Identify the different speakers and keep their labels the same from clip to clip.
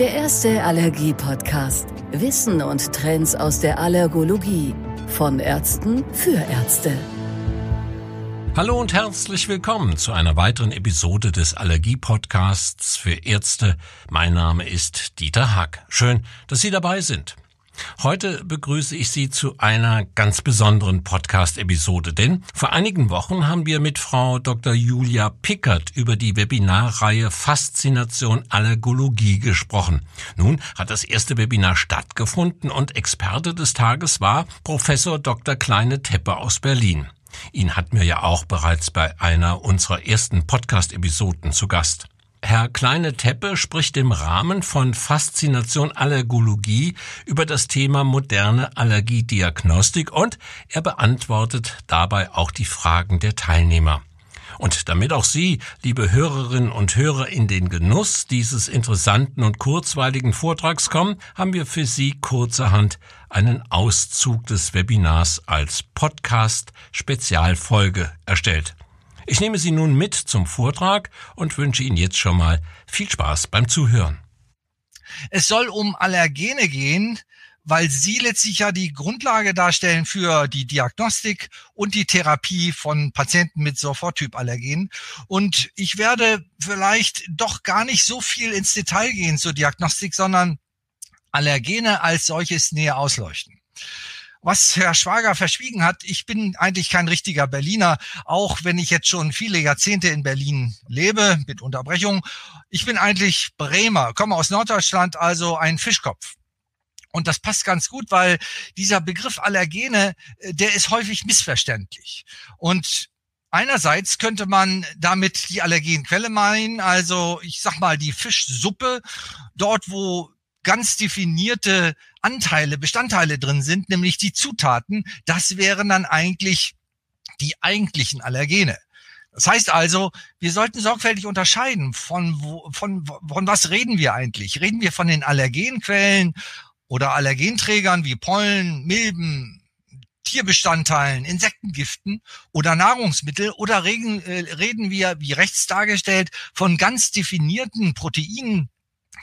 Speaker 1: Der erste Allergie-Podcast. Wissen und Trends aus der Allergologie. Von Ärzten für Ärzte.
Speaker 2: Hallo und herzlich willkommen zu einer weiteren Episode des Allergie-Podcasts für Ärzte. Mein Name ist Dieter Hack. Schön, dass Sie dabei sind. Heute begrüße ich Sie zu einer ganz besonderen Podcast-Episode, denn vor einigen Wochen haben wir mit Frau Dr. Julia Pickert über die Webinarreihe Faszination Allergologie gesprochen. Nun hat das erste Webinar stattgefunden und Experte des Tages war Professor Dr. Kleine Teppe aus Berlin. Ihn hatten wir ja auch bereits bei einer unserer ersten Podcast-Episoden zu Gast. Herr Kleine Teppe spricht im Rahmen von Faszination Allergologie über das Thema moderne Allergiediagnostik und er beantwortet dabei auch die Fragen der Teilnehmer. Und damit auch Sie, liebe Hörerinnen und Hörer, in den Genuss dieses interessanten und kurzweiligen Vortrags kommen, haben wir für Sie kurzerhand einen Auszug des Webinars als Podcast Spezialfolge erstellt. Ich nehme Sie nun mit zum Vortrag und wünsche Ihnen jetzt schon mal viel Spaß beim Zuhören.
Speaker 3: Es soll um Allergene gehen, weil sie letztlich ja die Grundlage darstellen für die Diagnostik und die Therapie von Patienten mit Soforttypallergenen. Und ich werde vielleicht doch gar nicht so viel ins Detail gehen zur Diagnostik, sondern Allergene als solches näher ausleuchten was Herr Schwager verschwiegen hat, ich bin eigentlich kein richtiger Berliner, auch wenn ich jetzt schon viele Jahrzehnte in Berlin lebe, mit Unterbrechung. Ich bin eigentlich Bremer, komme aus Norddeutschland, also ein Fischkopf. Und das passt ganz gut, weil dieser Begriff Allergene, äh, der ist häufig missverständlich. Und Einerseits könnte man damit die Allergenquelle meinen, also ich sag mal die Fischsuppe, dort wo ganz definierte Anteile, Bestandteile drin sind, nämlich die Zutaten. Das wären dann eigentlich die eigentlichen Allergene. Das heißt also, wir sollten sorgfältig unterscheiden, von, wo, von, von was reden wir eigentlich? Reden wir von den Allergenquellen oder Allergenträgern wie Pollen, Milben, Tierbestandteilen, Insektengiften oder Nahrungsmittel oder reden, äh, reden wir, wie rechts dargestellt, von ganz definierten Proteinen,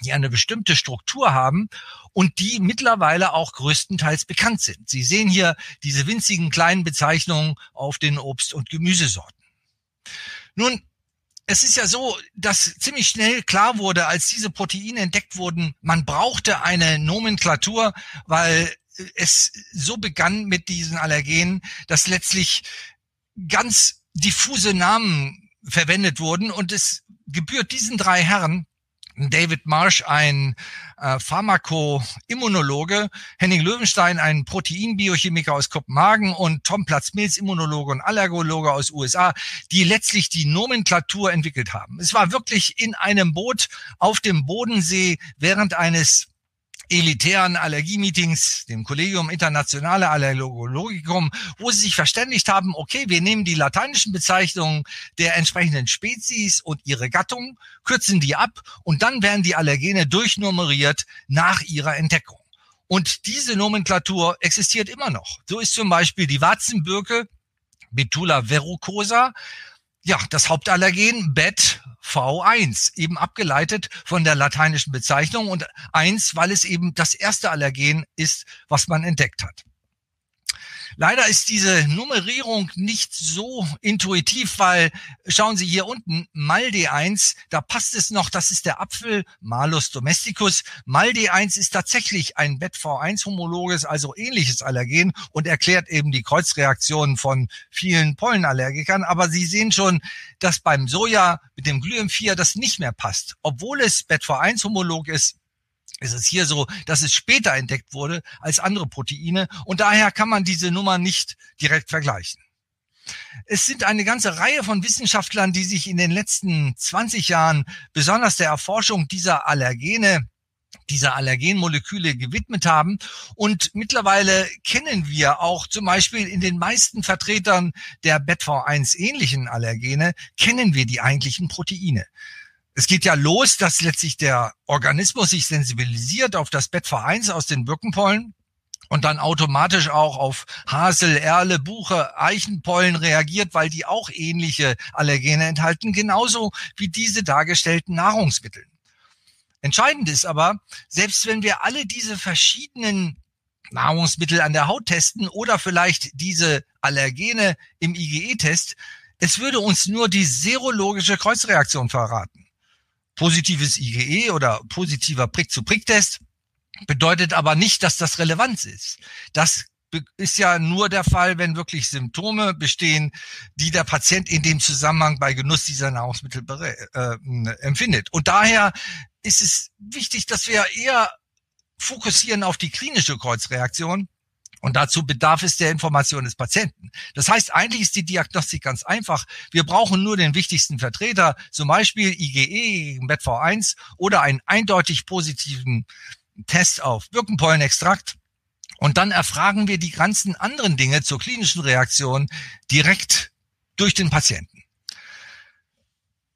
Speaker 3: die eine bestimmte Struktur haben und die mittlerweile auch größtenteils bekannt sind. Sie sehen hier diese winzigen kleinen Bezeichnungen auf den Obst- und Gemüsesorten. Nun, es ist ja so, dass ziemlich schnell klar wurde, als diese Proteine entdeckt wurden, man brauchte eine Nomenklatur, weil es so begann mit diesen Allergenen, dass letztlich ganz diffuse Namen verwendet wurden und es gebührt diesen drei Herren David Marsh, ein äh, Pharmakoimmunologe, Henning Löwenstein, ein Proteinbiochemiker aus Kopenhagen und Tom Platz-Mills, Immunologe und Allergologe aus USA, die letztlich die Nomenklatur entwickelt haben. Es war wirklich in einem Boot auf dem Bodensee während eines elitären Allergiemeetings, dem Collegium Internationale Allergologicum, wo sie sich verständigt haben, okay, wir nehmen die lateinischen Bezeichnungen der entsprechenden Spezies und ihre Gattung, kürzen die ab und dann werden die Allergene durchnummeriert nach ihrer Entdeckung. Und diese Nomenklatur existiert immer noch. So ist zum Beispiel die Warzenbirke Betula verrucosa, ja, das Hauptallergen BET V1, eben abgeleitet von der lateinischen Bezeichnung und eins, weil es eben das erste Allergen ist, was man entdeckt hat. Leider ist diese Nummerierung nicht so intuitiv, weil schauen Sie hier unten, Malde 1, da passt es noch, das ist der Apfel, Malus domesticus. Malde 1 ist tatsächlich ein BET-V1-homologes, also ähnliches Allergen und erklärt eben die Kreuzreaktionen von vielen Pollenallergikern. Aber Sie sehen schon, dass beim Soja mit dem Glym4 das nicht mehr passt. Obwohl es BET-V1-homolog ist, ist es hier so, dass es später entdeckt wurde als andere Proteine und daher kann man diese Nummer nicht direkt vergleichen. Es sind eine ganze Reihe von Wissenschaftlern, die sich in den letzten 20 Jahren besonders der Erforschung dieser Allergene dieser Allergenmoleküle gewidmet haben. Und mittlerweile kennen wir auch zum Beispiel in den meisten Vertretern der BETV1 ähnlichen Allergene, kennen wir die eigentlichen Proteine es geht ja los, dass letztlich der Organismus sich sensibilisiert auf das BETV1 aus den Birkenpollen und dann automatisch auch auf Hasel, Erle, Buche, Eichenpollen reagiert, weil die auch ähnliche Allergene enthalten, genauso wie diese dargestellten Nahrungsmittel. Entscheidend ist aber, selbst wenn wir alle diese verschiedenen Nahrungsmittel an der Haut testen oder vielleicht diese Allergene im IgE-Test, es würde uns nur die serologische Kreuzreaktion verraten. Positives IgE oder positiver Prick-zu-Prick-Test bedeutet aber nicht, dass das Relevanz ist. Das ist ja nur der Fall, wenn wirklich Symptome bestehen, die der Patient in dem Zusammenhang bei Genuss dieser Nahrungsmittel äh, empfindet. Und daher ist es wichtig, dass wir eher fokussieren auf die klinische Kreuzreaktion. Und dazu bedarf es der Information des Patienten. Das heißt, eigentlich ist die Diagnostik ganz einfach. Wir brauchen nur den wichtigsten Vertreter, zum Beispiel IgE gegen BetV1 oder einen eindeutig positiven Test auf Birkenpollenextrakt und dann erfragen wir die ganzen anderen Dinge zur klinischen Reaktion direkt durch den Patienten.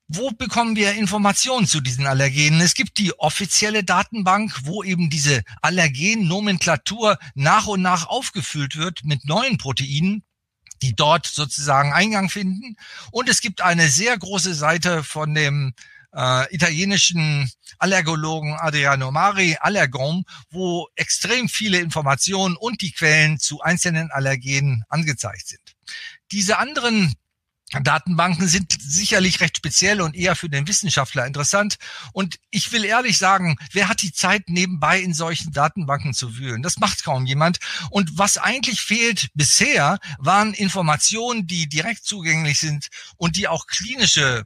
Speaker 3: Wo bekommen wir Informationen zu diesen Allergenen? Es gibt die offizielle Datenbank, wo eben diese Allergen-Nomenklatur nach und nach aufgefüllt wird mit neuen Proteinen die dort sozusagen Eingang finden. Und es gibt eine sehr große Seite von dem äh, italienischen Allergologen Adriano Mari, Allergom, wo extrem viele Informationen und die Quellen zu einzelnen Allergenen angezeigt sind. Diese anderen Datenbanken sind sicherlich recht speziell und eher für den Wissenschaftler interessant. Und ich will ehrlich sagen, wer hat die Zeit nebenbei in solchen Datenbanken zu wühlen? Das macht kaum jemand. Und was eigentlich fehlt bisher, waren Informationen, die direkt zugänglich sind und die auch klinische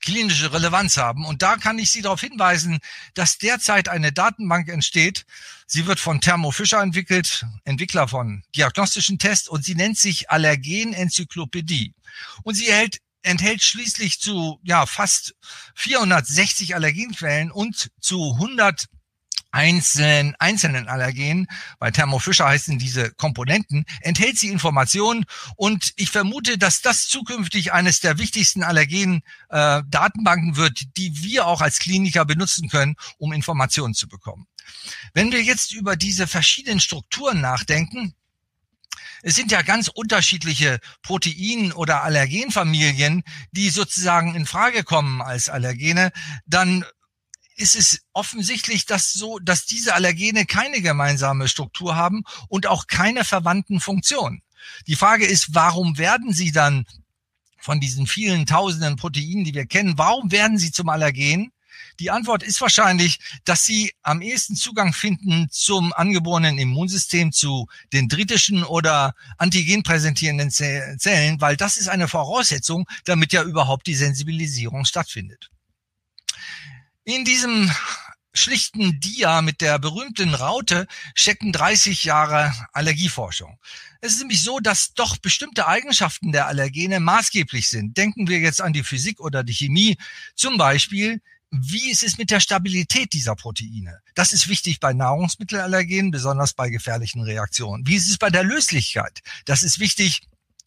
Speaker 3: klinische Relevanz haben. Und da kann ich Sie darauf hinweisen, dass derzeit eine Datenbank entsteht. Sie wird von Thermo Fischer entwickelt, Entwickler von diagnostischen Tests, und sie nennt sich Allergen-Enzyklopädie. Und sie erhält enthält schließlich zu ja fast 460 Allergenquellen und zu 100 einzelnen, einzelnen Allergenen, bei Thermo Fischer heißen diese Komponenten, enthält sie Informationen? Und ich vermute, dass das zukünftig eines der wichtigsten Allergen-Datenbanken äh, wird, die wir auch als Kliniker benutzen können, um Informationen zu bekommen. Wenn wir jetzt über diese verschiedenen Strukturen nachdenken, es sind ja ganz unterschiedliche Protein- oder Allergenfamilien, die sozusagen in Frage kommen als Allergene, dann ist es offensichtlich, dass so, dass diese Allergene keine gemeinsame Struktur haben und auch keine verwandten Funktionen. Die Frage ist, warum werden sie dann von diesen vielen tausenden Proteinen, die wir kennen, warum werden sie zum Allergen? Die Antwort ist wahrscheinlich, dass sie am ehesten Zugang finden zum angeborenen Immunsystem, zu dendritischen oder antigenpräsentierenden Zellen, weil das ist eine Voraussetzung, damit ja überhaupt die Sensibilisierung stattfindet. In diesem schlichten Dia mit der berühmten Raute stecken 30 Jahre Allergieforschung. Es ist nämlich so, dass doch bestimmte Eigenschaften der Allergene maßgeblich sind. Denken wir jetzt an die Physik oder die Chemie. Zum Beispiel, wie ist es mit der Stabilität dieser Proteine? Das ist wichtig bei Nahrungsmittelallergenen, besonders bei gefährlichen Reaktionen. Wie ist es bei der Löslichkeit? Das ist wichtig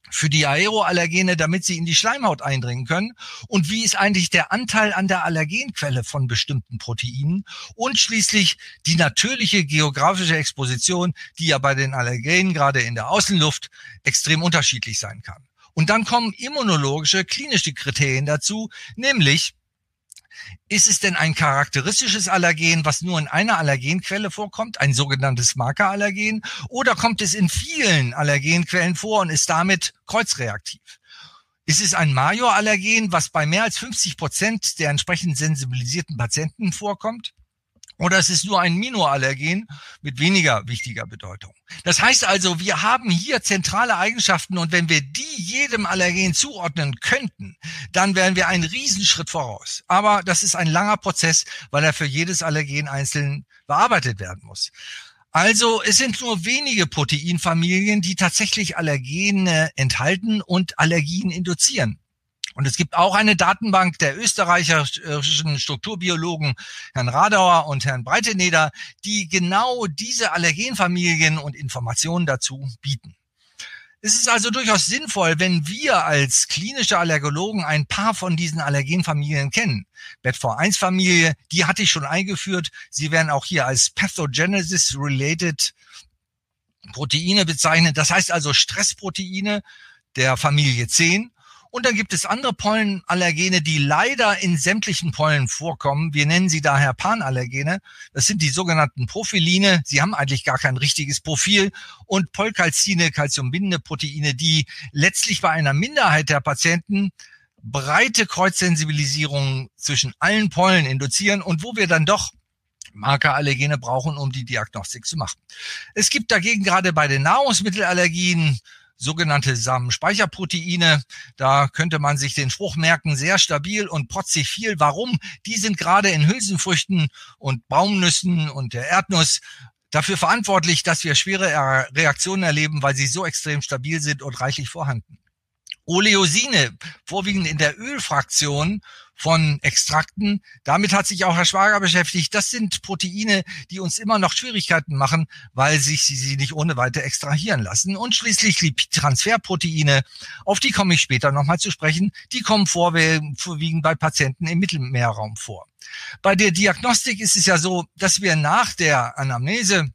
Speaker 3: für die Aeroallergene, damit sie in die Schleimhaut eindringen können? Und wie ist eigentlich der Anteil an der Allergenquelle von bestimmten Proteinen? Und schließlich die natürliche geografische Exposition, die ja bei den Allergenen gerade in der Außenluft extrem unterschiedlich sein kann. Und dann kommen immunologische, klinische Kriterien dazu, nämlich ist es denn ein charakteristisches Allergen, was nur in einer Allergenquelle vorkommt, ein sogenanntes Markerallergen, oder kommt es in vielen Allergenquellen vor und ist damit kreuzreaktiv? Ist es ein Majorallergen, was bei mehr als 50 Prozent der entsprechend sensibilisierten Patienten vorkommt? Oder es ist nur ein Minoallergen mit weniger wichtiger Bedeutung. Das heißt also, wir haben hier zentrale Eigenschaften und wenn wir die jedem Allergen zuordnen könnten, dann wären wir einen Riesenschritt voraus. Aber das ist ein langer Prozess, weil er für jedes Allergen einzeln bearbeitet werden muss. Also es sind nur wenige Proteinfamilien, die tatsächlich Allergene enthalten und Allergien induzieren. Und es gibt auch eine Datenbank der österreichischen Strukturbiologen Herrn Radauer und Herrn Breiteneder, die genau diese Allergenfamilien und Informationen dazu bieten. Es ist also durchaus sinnvoll, wenn wir als klinische Allergologen ein paar von diesen Allergenfamilien kennen. BetV1-Familie, die hatte ich schon eingeführt. Sie werden auch hier als Pathogenesis-related Proteine bezeichnet. Das heißt also Stressproteine der Familie 10. Und dann gibt es andere Pollenallergene, die leider in sämtlichen Pollen vorkommen. Wir nennen sie daher Panallergene. Das sind die sogenannten Profiline. Sie haben eigentlich gar kein richtiges Profil. Und Polkalzine, kalziumbindende Proteine, die letztlich bei einer Minderheit der Patienten breite Kreuzsensibilisierung zwischen allen Pollen induzieren und wo wir dann doch Markerallergene brauchen, um die Diagnostik zu machen. Es gibt dagegen gerade bei den Nahrungsmittelallergien sogenannte Samenspeicherproteine. Da könnte man sich den Spruch merken, sehr stabil und protzig viel. Warum? Die sind gerade in Hülsenfrüchten und Baumnüssen und der Erdnuss dafür verantwortlich, dass wir schwere Reaktionen erleben, weil sie so extrem stabil sind und reichlich vorhanden. Oleosine, vorwiegend in der Ölfraktion von Extrakten. Damit hat sich auch Herr Schwager beschäftigt. Das sind Proteine, die uns immer noch Schwierigkeiten machen, weil sich sie nicht ohne weiter extrahieren lassen. Und schließlich Lipidtransferproteine, auf die komme ich später nochmal zu sprechen. Die kommen vorwiegend bei Patienten im Mittelmeerraum vor. Bei der Diagnostik ist es ja so, dass wir nach der Anamnese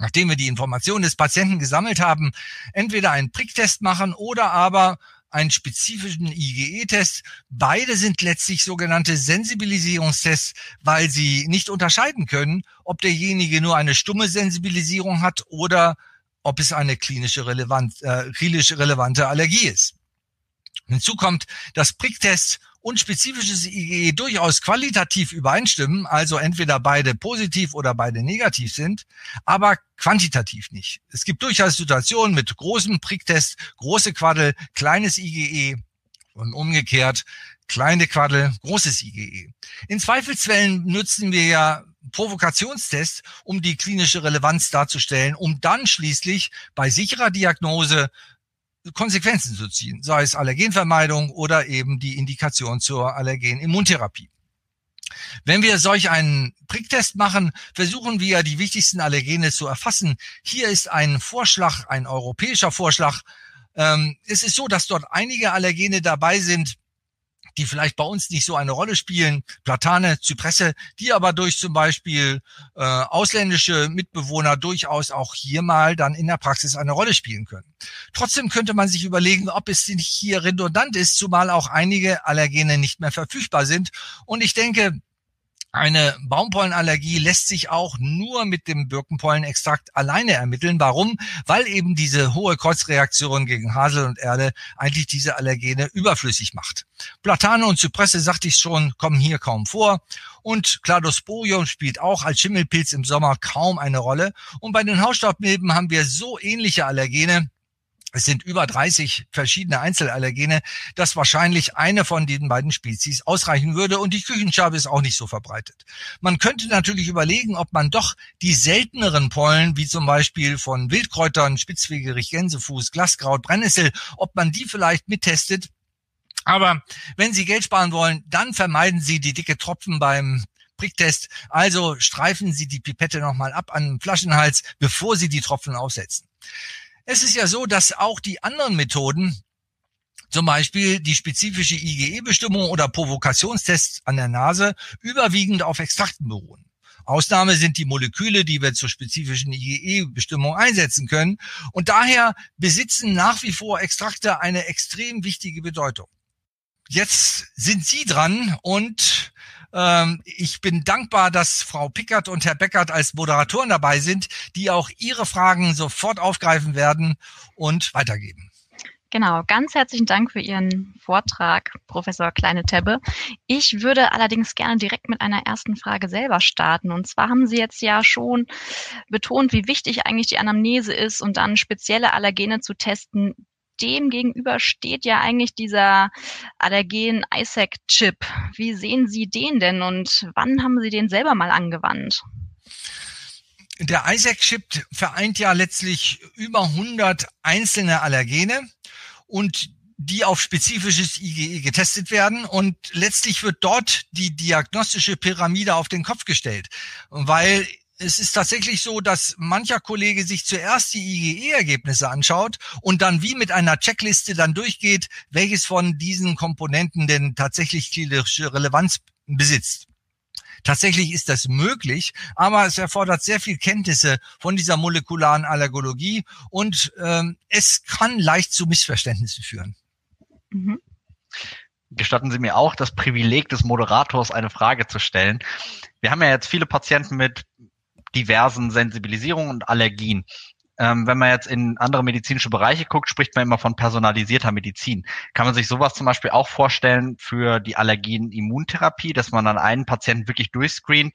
Speaker 3: nachdem wir die Informationen des Patienten gesammelt haben, entweder einen Pricktest machen oder aber einen spezifischen IgE-Test. Beide sind letztlich sogenannte Sensibilisierungstests, weil sie nicht unterscheiden können, ob derjenige nur eine stumme Sensibilisierung hat oder ob es eine klinische relevant, äh, klinisch relevante Allergie ist. Hinzu kommt, dass Pricktests und spezifisches IgE durchaus qualitativ übereinstimmen, also entweder beide positiv oder beide negativ sind, aber quantitativ nicht. Es gibt durchaus Situationen mit großem Pricktest, große Quaddel, kleines IgE und umgekehrt kleine Quaddel, großes IgE. In Zweifelsfällen nutzen wir ja Provokationstests, um die klinische Relevanz darzustellen, um dann schließlich bei sicherer Diagnose Konsequenzen zu ziehen, sei es Allergenvermeidung oder eben die Indikation zur Allergenimmuntherapie. Wenn wir solch einen Pricktest machen, versuchen wir die wichtigsten Allergene zu erfassen. Hier ist ein Vorschlag, ein europäischer Vorschlag. Ähm, es ist so, dass dort einige Allergene dabei sind, die vielleicht bei uns nicht so eine Rolle spielen, Platane, Zypresse, die aber durch zum Beispiel äh, ausländische Mitbewohner durchaus auch hier mal dann in der Praxis eine Rolle spielen können. Trotzdem könnte man sich überlegen, ob es nicht hier redundant ist, zumal auch einige Allergene nicht mehr verfügbar sind. Und ich denke, eine Baumpollenallergie lässt sich auch nur mit dem Birkenpollenextrakt alleine ermitteln. Warum? Weil eben diese hohe Kreuzreaktion gegen Hasel und Erde eigentlich diese Allergene überflüssig macht. Platane und Zypresse, sagte ich schon, kommen hier kaum vor. Und Cladosporium spielt auch als Schimmelpilz im Sommer kaum eine Rolle. Und bei den Hausstaubmilben haben wir so ähnliche Allergene, es sind über 30 verschiedene Einzelallergene, dass wahrscheinlich eine von den beiden Spezies ausreichen würde und die Küchenschabe ist auch nicht so verbreitet. Man könnte natürlich überlegen, ob man doch die selteneren Pollen, wie zum Beispiel von Wildkräutern, Spitzwegerich, Gänsefuß, Glaskraut, Brennnessel, ob man die vielleicht mittestet. Aber wenn Sie Geld sparen wollen, dann vermeiden Sie die dicke Tropfen beim Pricktest. Also streifen Sie die Pipette nochmal ab an den Flaschenhals, bevor Sie die Tropfen aufsetzen. Es ist ja so, dass auch die anderen Methoden, zum Beispiel die spezifische IgE-Bestimmung oder Provokationstests an der Nase, überwiegend auf Extrakten beruhen. Ausnahme sind die Moleküle, die wir zur spezifischen IgE-Bestimmung einsetzen können. Und daher besitzen nach wie vor Extrakte eine extrem wichtige Bedeutung. Jetzt sind Sie dran und ähm, ich bin dankbar, dass Frau Pickert und Herr Beckert als Moderatoren dabei sind, die auch Ihre Fragen sofort aufgreifen werden und weitergeben.
Speaker 4: Genau, ganz herzlichen Dank für Ihren Vortrag, Professor Kleine-Tebbe. Ich würde allerdings gerne direkt mit einer ersten Frage selber starten. Und zwar haben Sie jetzt ja schon betont, wie wichtig eigentlich die Anamnese ist und dann spezielle Allergene zu testen, dem gegenüber steht ja eigentlich dieser Allergen ISAC-Chip. Wie sehen Sie den denn und wann haben Sie den selber mal angewandt?
Speaker 3: Der ISAC-Chip vereint ja letztlich über 100 einzelne Allergene und die auf spezifisches IgE getestet werden und letztlich wird dort die diagnostische Pyramide auf den Kopf gestellt, weil es ist tatsächlich so, dass mancher Kollege sich zuerst die IgE-Ergebnisse anschaut und dann wie mit einer Checkliste dann durchgeht, welches von diesen Komponenten denn tatsächlich klinische Relevanz besitzt. Tatsächlich ist das möglich, aber es erfordert sehr viel Kenntnisse von dieser molekularen Allergologie und ähm, es kann leicht zu Missverständnissen führen.
Speaker 4: Mhm.
Speaker 5: gestatten Sie mir auch das Privileg des Moderators, eine Frage zu stellen. Wir haben ja jetzt viele Patienten mit diversen Sensibilisierungen und Allergien. Ähm, wenn man jetzt in andere medizinische Bereiche guckt, spricht man immer von personalisierter Medizin. Kann man sich sowas zum Beispiel auch vorstellen für die Allergien-Immuntherapie, dass man dann einen Patienten wirklich durchscreent,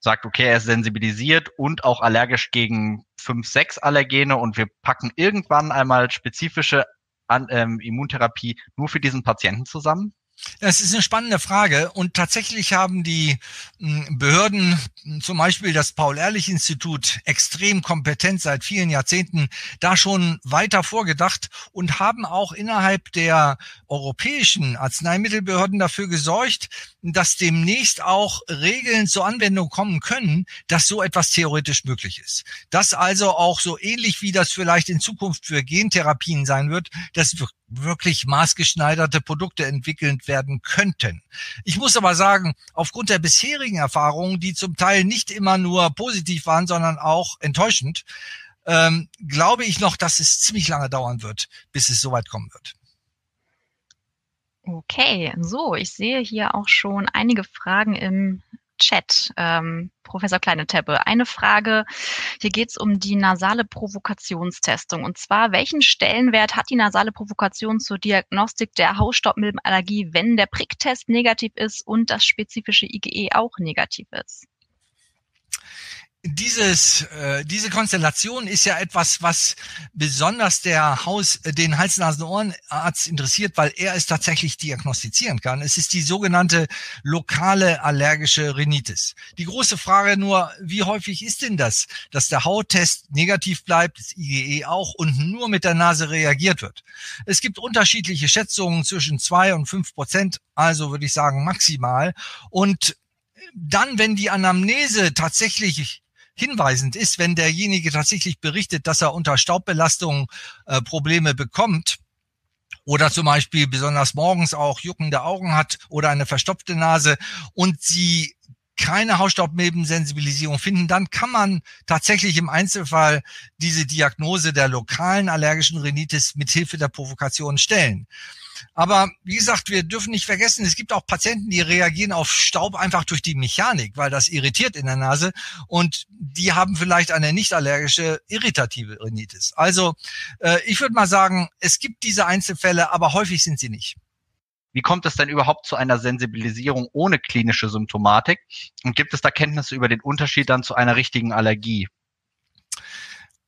Speaker 5: sagt, okay, er ist sensibilisiert und auch allergisch gegen fünf, sechs Allergene und wir packen irgendwann einmal spezifische An ähm, Immuntherapie nur für diesen Patienten zusammen?
Speaker 3: Das ist eine spannende Frage und tatsächlich haben die hm, Behörden, hm, zum Beispiel das Paul-Ehrlich-Institut, extrem kompetent seit vielen Jahrzehnten da schon weiter vorgedacht und haben auch innerhalb der europäischen Arzneimittelbehörden dafür gesorgt, dass demnächst auch Regeln zur Anwendung kommen können, dass so etwas theoretisch möglich ist. Dass also auch so ähnlich wie das vielleicht in Zukunft für Gentherapien sein wird, dass wirklich maßgeschneiderte Produkte entwickelt werden könnten. Ich muss aber sagen, aufgrund der bisherigen Erfahrungen, die zum Teil nicht immer nur positiv waren, sondern auch enttäuschend, ähm, glaube ich noch, dass es ziemlich lange dauern wird, bis es soweit kommen wird.
Speaker 4: Okay, so, ich sehe hier auch schon einige Fragen im Chat, ähm, Professor Kleine-Teppe. Eine Frage, hier geht es um die nasale Provokationstestung. Und zwar, welchen Stellenwert hat die nasale Provokation zur Diagnostik der Hausstaubmilbenallergie, wenn der Pricktest negativ ist und das spezifische IgE auch negativ ist?
Speaker 3: Dieses, äh, diese Konstellation ist ja etwas, was besonders der Haus, äh, den Hals-Nasen-Ohrenarzt interessiert, weil er es tatsächlich diagnostizieren kann. Es ist die sogenannte lokale allergische Rhinitis. Die große Frage nur, wie häufig ist denn das, dass der Hauttest negativ bleibt, das IgE auch und nur mit der Nase reagiert wird? Es gibt unterschiedliche Schätzungen zwischen zwei und fünf Prozent, also würde ich sagen maximal. Und dann, wenn die Anamnese tatsächlich hinweisend ist, wenn derjenige tatsächlich berichtet, dass er unter Staubbelastung äh, Probleme bekommt, oder zum Beispiel besonders morgens auch juckende Augen hat oder eine verstopfte Nase und sie keine Hausstaubmilbensensibilisierung finden, dann kann man tatsächlich im Einzelfall diese Diagnose der lokalen allergischen Rhinitis mit Hilfe der Provokation stellen. Aber wie gesagt, wir dürfen nicht vergessen, es gibt auch Patienten, die reagieren auf Staub einfach durch die Mechanik, weil das irritiert in der Nase und die haben vielleicht eine nicht allergische irritative Rhinitis. Also äh, ich würde mal sagen, es gibt diese Einzelfälle, aber häufig sind sie nicht.
Speaker 5: Wie kommt es denn überhaupt zu einer Sensibilisierung ohne klinische Symptomatik? Und gibt es da Kenntnisse über den Unterschied dann zu einer richtigen Allergie?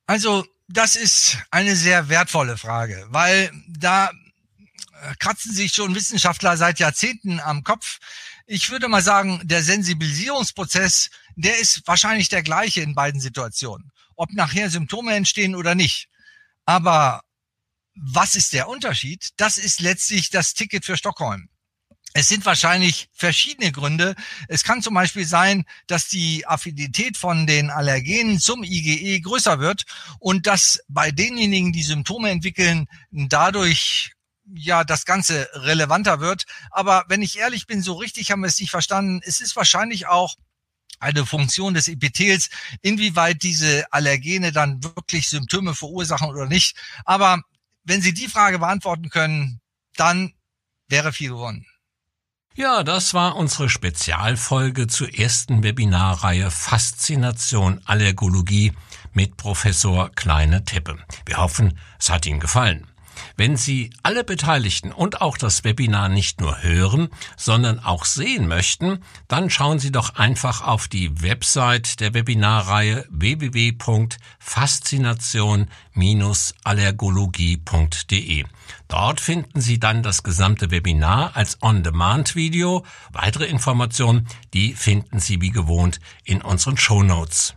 Speaker 3: Also das ist eine sehr wertvolle Frage, weil da äh, kratzen sich schon Wissenschaftler seit Jahrzehnten am Kopf. Ich würde mal sagen, der Sensibilisierungsprozess, der ist wahrscheinlich der gleiche in beiden Situationen. Ob nachher Symptome entstehen oder nicht. Aber was ist der Unterschied? Das ist letztlich das Ticket für Stockholm. Es sind wahrscheinlich verschiedene Gründe. Es kann zum Beispiel sein, dass die Affinität von den Allergenen zum IgE größer wird und dass bei denjenigen, die Symptome entwickeln, dadurch ja das Ganze relevanter wird. Aber wenn ich ehrlich bin, so richtig haben wir es nicht verstanden. Es ist wahrscheinlich auch eine Funktion des Epithels, inwieweit diese Allergene dann wirklich Symptome verursachen oder nicht. Aber wenn Sie die Frage beantworten können, dann wäre viel gewonnen.
Speaker 2: Ja, das war unsere Spezialfolge zur ersten Webinarreihe Faszination Allergologie mit Professor Kleine Teppe. Wir hoffen, es hat Ihnen gefallen. Wenn Sie alle Beteiligten und auch das Webinar nicht nur hören, sondern auch sehen möchten, dann schauen Sie doch einfach auf die Website der Webinarreihe www.faszination-allergologie.de. Dort finden Sie dann das gesamte Webinar als On-Demand-Video. Weitere Informationen, die finden Sie wie gewohnt in unseren Show Notes.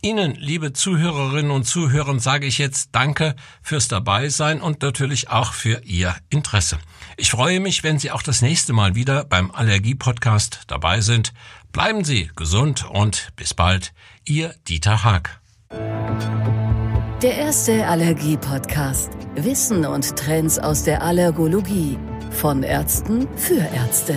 Speaker 2: Ihnen, liebe Zuhörerinnen und Zuhörer, sage ich jetzt Danke fürs Dabeisein und natürlich auch für Ihr Interesse. Ich freue mich, wenn Sie auch das nächste Mal wieder beim Allergie-Podcast dabei sind. Bleiben Sie gesund und bis bald. Ihr Dieter Haag.
Speaker 1: Der erste Allergie-Podcast. Wissen und Trends aus der Allergologie. Von Ärzten für Ärzte.